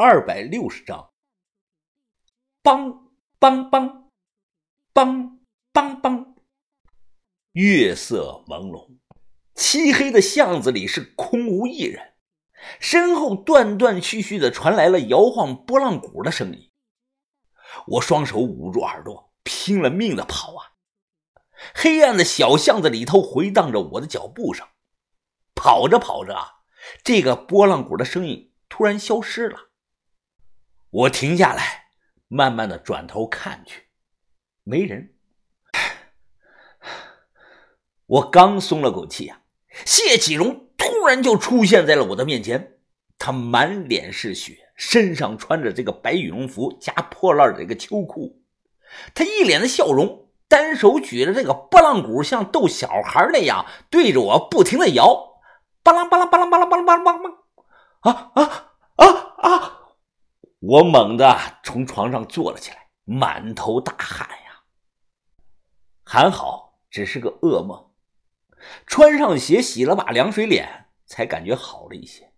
二百六十章。梆梆梆梆梆梆，月色朦胧，漆黑的巷子里是空无一人。身后断断续续的传来了摇晃拨浪鼓的声音。我双手捂住耳朵，拼了命的跑啊！黑暗的小巷子里头回荡着我的脚步声。跑着跑着啊，这个拨浪鼓的声音突然消失了。我停下来，慢慢的转头看去，没人。我刚松了口气啊，谢启荣突然就出现在了我的面前。他满脸是血，身上穿着这个白羽绒服加破烂的这个秋裤，他一脸的笑容，单手举着这个拨浪鼓，像逗小孩那样对着我不停的摇，巴啷巴啷巴啷巴啷巴啷巴啷巴啷，啊啊啊啊！我猛地从床上坐了起来，满头大汗呀。还好只是个噩梦，穿上鞋，洗了把凉水脸，才感觉好了一些。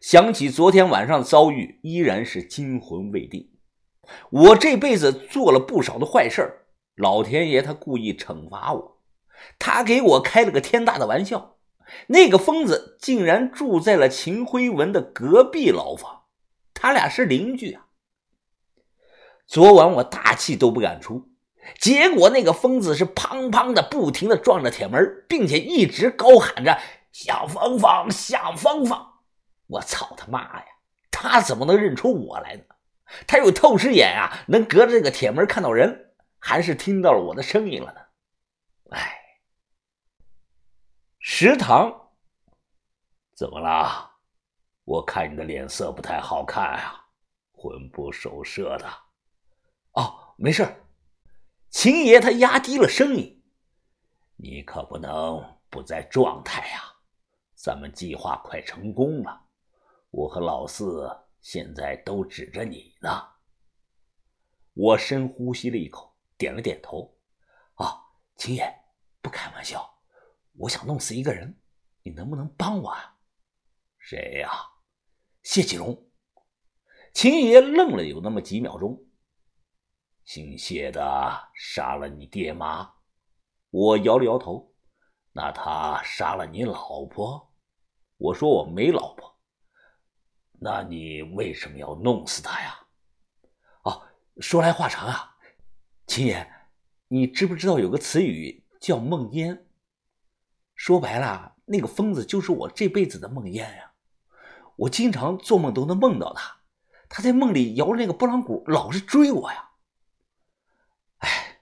想起昨天晚上的遭遇，依然是惊魂未定。我这辈子做了不少的坏事老天爷他故意惩罚我，他给我开了个天大的玩笑。那个疯子竟然住在了秦辉文的隔壁牢房，他俩是邻居啊。昨晚我大气都不敢出，结果那个疯子是砰砰的不停的撞着铁门，并且一直高喊着“想芳芳，想芳芳”。我操他妈呀！他怎么能认出我来呢？他有透视眼啊，能隔着这个铁门看到人，还是听到了我的声音了呢？哎，食堂怎么了？我看你的脸色不太好看啊，魂不守舍的。哦，没事。秦爷他压低了声音：“你可不能不在状态呀，咱们计划快成功了。”我和老四现在都指着你呢。我深呼吸了一口，点了点头。啊，秦爷，不开玩笑，我想弄死一个人，你能不能帮我啊？谁呀？谢启荣。秦爷愣了有那么几秒钟。姓谢的杀了你爹妈？我摇了摇头。那他杀了你老婆？我说我没老婆。那你为什么要弄死他呀？哦，说来话长啊，秦爷，你知不知道有个词语叫梦魇？说白了，那个疯子就是我这辈子的梦魇呀。我经常做梦都能梦到他，他在梦里摇着那个拨浪鼓，老是追我呀。哎，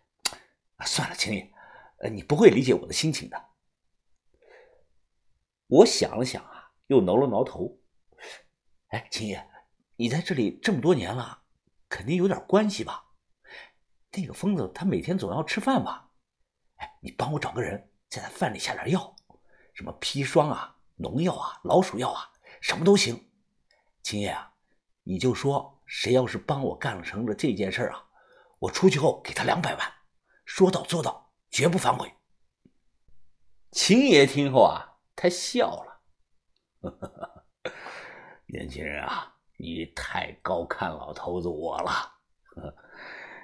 算了，秦爷，呃，你不会理解我的心情的。我想了想啊，又挠了挠头。哎，秦爷，你在这里这么多年了，肯定有点关系吧？那个疯子他每天总要吃饭吧？哎，你帮我找个人，在他饭里下点药，什么砒霜啊、农药啊、老鼠药啊，什么都行。秦爷啊，你就说谁要是帮我干成了这件事啊，我出去后给他两百万，说到做到，绝不反悔。秦爷听后啊，他笑了，呵呵呵。年轻人啊，你太高看老头子我了，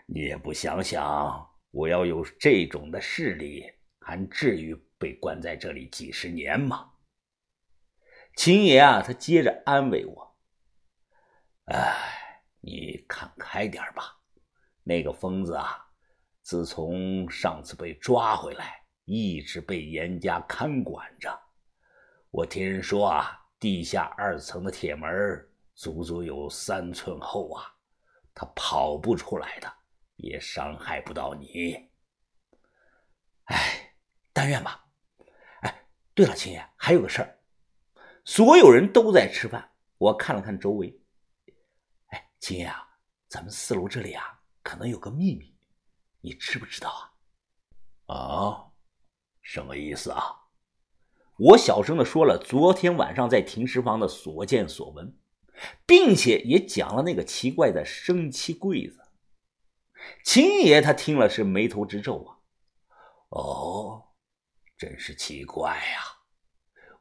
你也不想想，我要有这种的势力，还至于被关在这里几十年吗？秦爷啊，他接着安慰我：“哎，你看开点吧，那个疯子啊，自从上次被抓回来，一直被严加看管着。我听人说啊。”地下二层的铁门足足有三寸厚啊，他跑不出来的，也伤害不到你。哎，但愿吧。哎，对了，秦爷，还有个事儿，所有人都在吃饭，我看了看周围。哎，秦爷啊，咱们四楼这里啊，可能有个秘密，你知不知道啊？啊，什么意思啊？我小声的说了昨天晚上在停尸房的所见所闻，并且也讲了那个奇怪的生漆柜子。秦爷他听了是眉头直皱啊。哦，真是奇怪呀！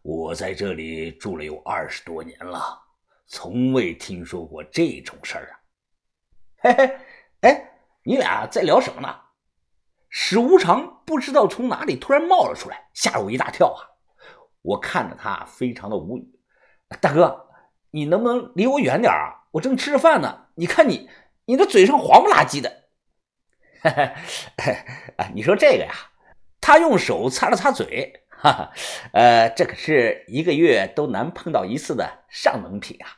我在这里住了有二十多年了，从未听说过这种事儿啊！嘿嘿，哎，你俩在聊什么呢？史无常不知道从哪里突然冒了出来，吓了我一大跳啊！我看着他，非常的无语。大哥，你能不能离我远点啊？我正吃着饭呢。你看你，你的嘴上黄不拉几的。哈哈，你说这个呀？他用手擦了擦嘴。哈哈，呃，这可是一个月都难碰到一次的上等品啊，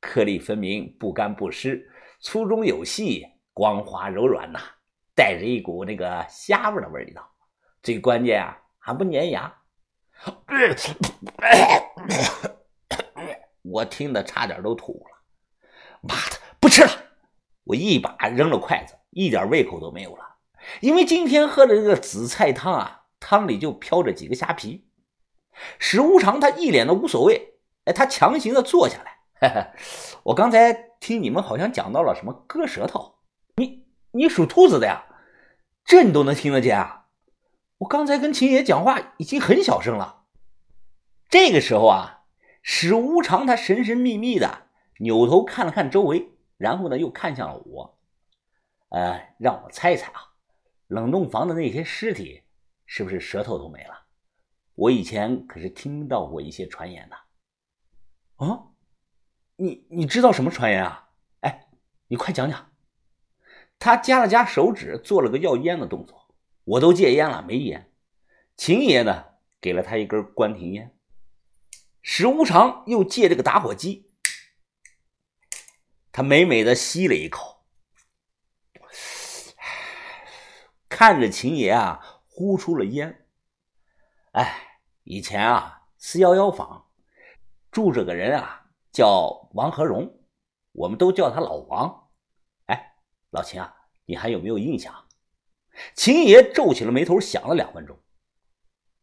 颗粒分明，不干不湿，粗中有细，光滑柔软呐，带着一股那个虾味的味道。最关键啊，还不粘牙。我听得差点都吐了。妈的，不吃了！我一把扔了筷子，一点胃口都没有了，因为今天喝的这个紫菜汤啊。汤里就飘着几个虾皮，史无常他一脸的无所谓，哎，他强行的坐下来。我刚才听你们好像讲到了什么割舌头，你你属兔子的呀？这你都能听得见啊？我刚才跟秦爷讲话已经很小声了。这个时候啊，史无常他神神秘秘的扭头看了看周围，然后呢又看向了我，呃，让我猜一猜啊，冷冻房的那些尸体。是不是舌头都没了？我以前可是听到过一些传言的。啊，你你知道什么传言啊？哎，你快讲讲。他夹了夹手指，做了个要烟的动作。我都戒烟了，没烟。秦爷呢，给了他一根关停烟。史无常又借这个打火机，他美美的吸了一口，看着秦爷啊。呼出了烟。哎，以前啊，四幺幺房住着个人啊，叫王和荣，我们都叫他老王。哎，老秦啊，你还有没有印象？秦爷皱起了眉头，想了两分钟。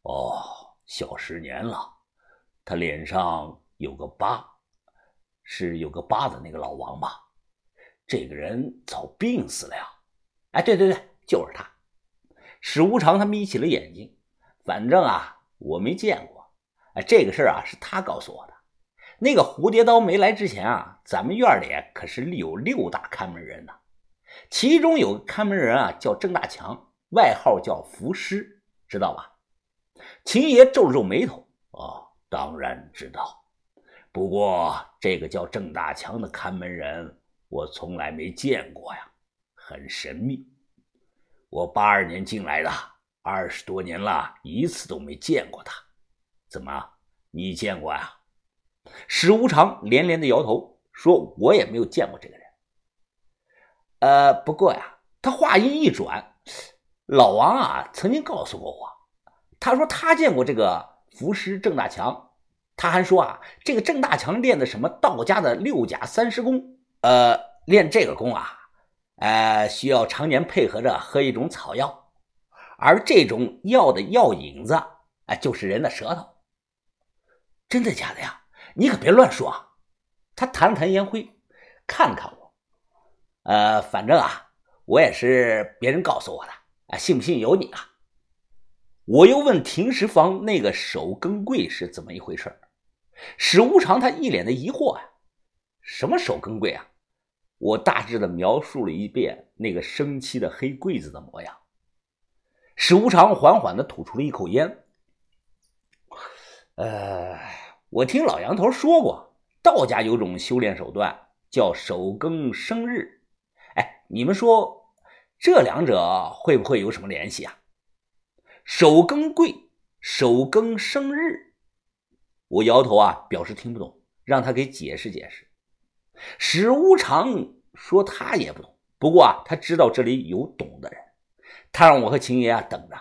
哦，小十年了。他脸上有个疤，是有个疤的那个老王吧？这个人早病死了呀。哎，对对对，就是他。史无常他眯起了眼睛，反正啊，我没见过。哎，这个事儿啊，是他告诉我的。那个蝴蝶刀没来之前啊，咱们院里可是立有六大看门人呢，其中有个看门人啊，叫郑大强，外号叫浮尸，知道吧？秦爷皱了皱眉头，哦，当然知道。不过这个叫郑大强的看门人，我从来没见过呀，很神秘。我八二年进来的，二十多年了，一次都没见过他。怎么，你见过啊？史无常连连的摇头，说：“我也没有见过这个人。”呃，不过呀，他话音一转，老王啊曾经告诉过我，他说他见过这个符师郑大强，他还说啊，这个郑大强练的什么道家的六甲三十功，呃，练这个功啊。呃，需要常年配合着喝一种草药，而这种药的药引子，哎，就是人的舌头。真的假的呀？你可别乱说啊！他弹了弹烟灰，看了看我，呃，反正啊，我也是别人告诉我的，啊，信不信由你啊。我又问停尸房那个守更柜是怎么一回事史无常他一脸的疑惑呀，什么守更柜啊？我大致的描述了一遍那个生漆的黑柜子的模样。史无常缓缓的吐出了一口烟。呃，我听老杨头说过，道家有种修炼手段叫守更生日。哎，你们说这两者会不会有什么联系啊？守更贵，守更生日。我摇头啊，表示听不懂，让他给解释解释。史无常说他也不懂，不过啊，他知道这里有懂的人，他让我和秦爷啊等着，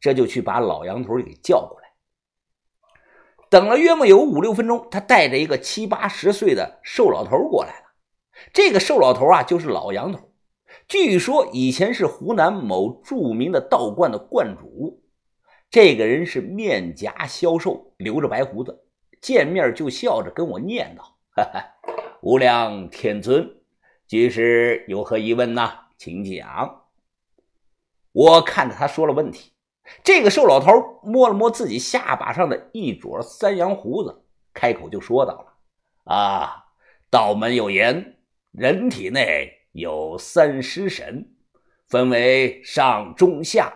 这就去把老杨头给叫过来。等了约莫有五六分钟，他带着一个七八十岁的瘦老头过来了。这个瘦老头啊，就是老杨头，据说以前是湖南某著名的道观的观主。这个人是面颊消瘦，留着白胡子，见面就笑着跟我念叨：“哈哈。”无量天尊，居士有何疑问呢？请讲。我看着他说了问题，这个瘦老头摸了摸自己下巴上的一撮三阳胡子，开口就说道了：“啊，道门有言，人体内有三尸神，分为上、中、下，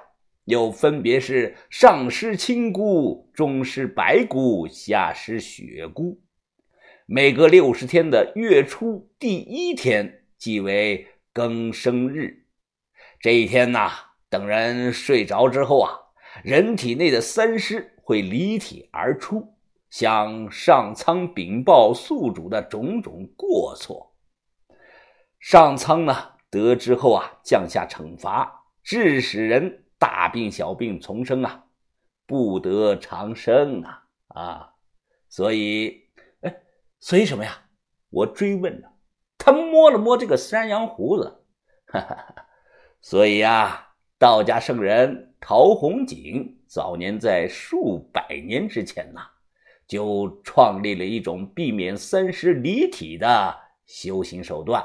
又分别是上尸青骨，中尸白骨，下尸血骨。每隔六十天的月初第一天，即为更生日。这一天呐，等人睡着之后啊，人体内的三尸会离体而出。向上苍禀报宿主的种种过错，上苍呢得知后啊，降下惩罚，致使人大病小病丛生啊，不得长生啊啊！所以，哎，所以什么呀？我追问着，他摸了摸这个山羊胡子，哈哈哈。所以呀，道家圣人陶弘景早年在数百年之前呐。就创立了一种避免三尸离体的修行手段。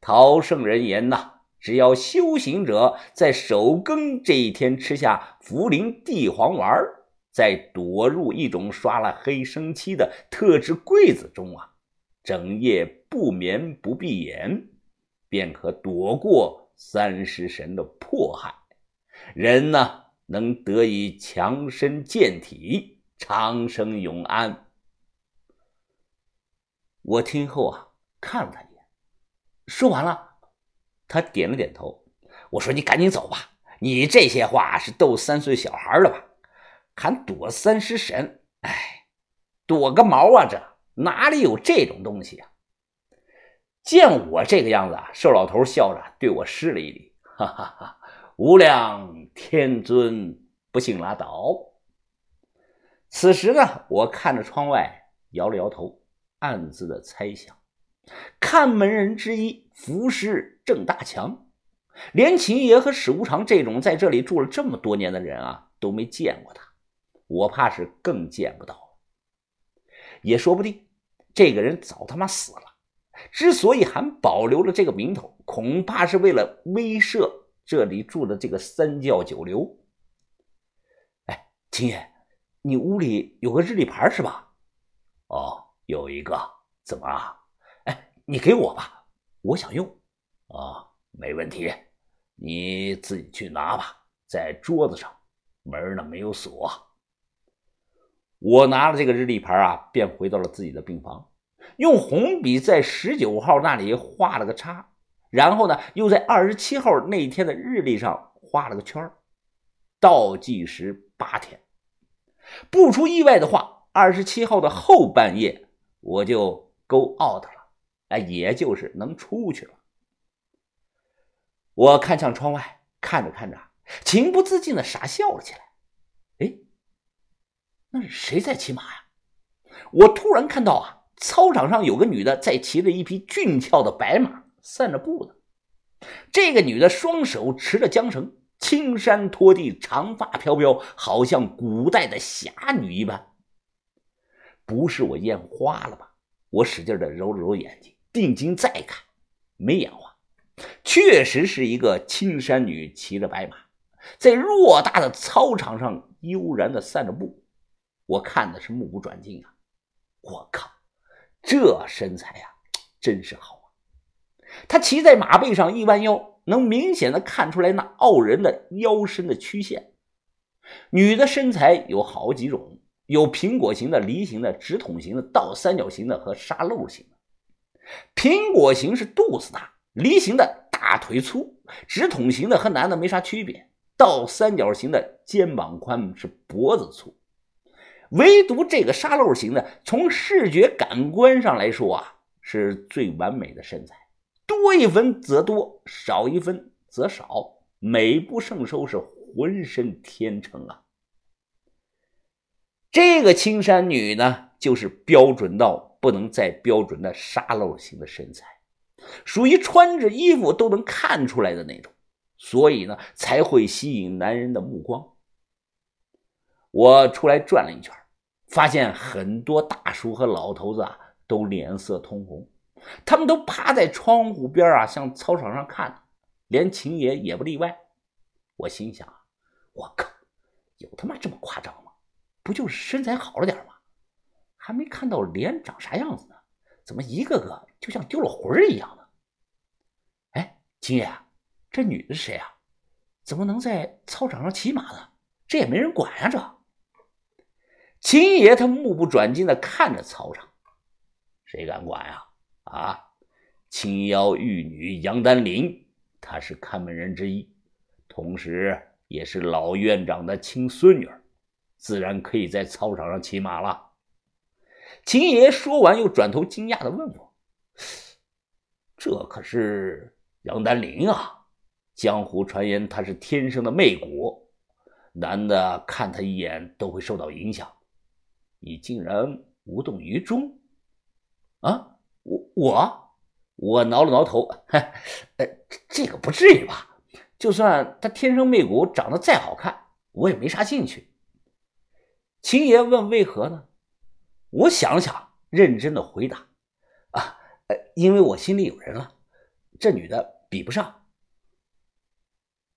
陶圣人言呐，只要修行者在首更这一天吃下茯苓地黄丸，再躲入一种刷了黑生漆的特制柜子中啊，整夜不眠不闭眼，便可躲过三尸神的迫害，人呢能得以强身健体。长生永安。我听后啊，看了他一眼，说完了，他点了点头。我说：“你赶紧走吧，你这些话是逗三岁小孩的吧？还躲三尸神？哎，躲个毛啊！这哪里有这种东西啊？”见我这个样子啊，瘦老头笑着对我施了一礼：“哈哈哈，无量天尊，不信拉倒。”此时呢，我看着窗外，摇了摇头，暗自的猜想：看门人之一，服侍郑大强，连秦爷和史无常这种在这里住了这么多年的人啊，都没见过他，我怕是更见不到了。也说不定，这个人早他妈死了。之所以还保留了这个名头，恐怕是为了威慑这里住的这个三教九流。哎，秦爷。你屋里有个日历牌是吧？哦，有一个。怎么啊？哎，你给我吧，我想用。啊，没问题，你自己去拿吧，在桌子上，门呢没有锁。我拿了这个日历牌啊，便回到了自己的病房，用红笔在十九号那里画了个叉，然后呢，又在二十七号那天的日历上画了个圈倒计时八天。不出意外的话，二十七号的后半夜我就 go out 了，哎，也就是能出去了。我看向窗外，看着看着，情不自禁的傻笑了起来。哎，那是谁在骑马呀？我突然看到啊，操场上有个女的在骑着一匹俊俏的白马散着步呢。这个女的双手持着缰绳。青衫拖地，长发飘飘，好像古代的侠女一般。不是我眼花了吧？我使劲的揉了揉眼睛，定睛再看，没眼花，确实是一个青衫女骑着白马，在偌大的操场上悠然的散着步。我看的是目不转睛啊！我靠，这身材呀，真是好啊！她骑在马背上，一弯腰。能明显的看出来那傲人的腰身的曲线。女的身材有好几种，有苹果型的、梨形的、直筒型的、倒三角形的和沙漏型的。苹果型是肚子大，梨形的大腿粗，直筒型的和男的没啥区别，倒三角形的肩膀宽，是脖子粗。唯独这个沙漏型的，从视觉感官上来说啊，是最完美的身材。多一分则多，少一分则少，美不胜收，是浑身天成啊！这个青山女呢，就是标准到不能再标准的沙漏型的身材，属于穿着衣服都能看出来的那种，所以呢，才会吸引男人的目光。我出来转了一圈，发现很多大叔和老头子啊，都脸色通红。他们都趴在窗户边啊，向操场上看，连秦爷也不例外。我心想：我靠，有他妈这么夸张吗？不就是身材好了点吗？还没看到脸长啥样子呢，怎么一个个就像丢了魂儿一样呢？哎，秦爷，这女的是谁啊？怎么能在操场上骑马呢？这也没人管呀！这秦爷他目不转睛的看着操场，谁敢管呀？啊，青腰玉女杨丹林，她是看门人之一，同时也是老院长的亲孙女，自然可以在操场上骑马了。秦爷说完，又转头惊讶的问我：“这可是杨丹林啊？江湖传言她是天生的媚骨，男的看她一眼都会受到影响。你竟然无动于衷？啊，我我我挠了挠头，呃，这个不至于吧？就算她天生媚骨，长得再好看，我也没啥兴趣。”秦爷问：“为何呢？”我想了想，认真的回答：“啊，呃，因为我心里有人了，这女的比不上。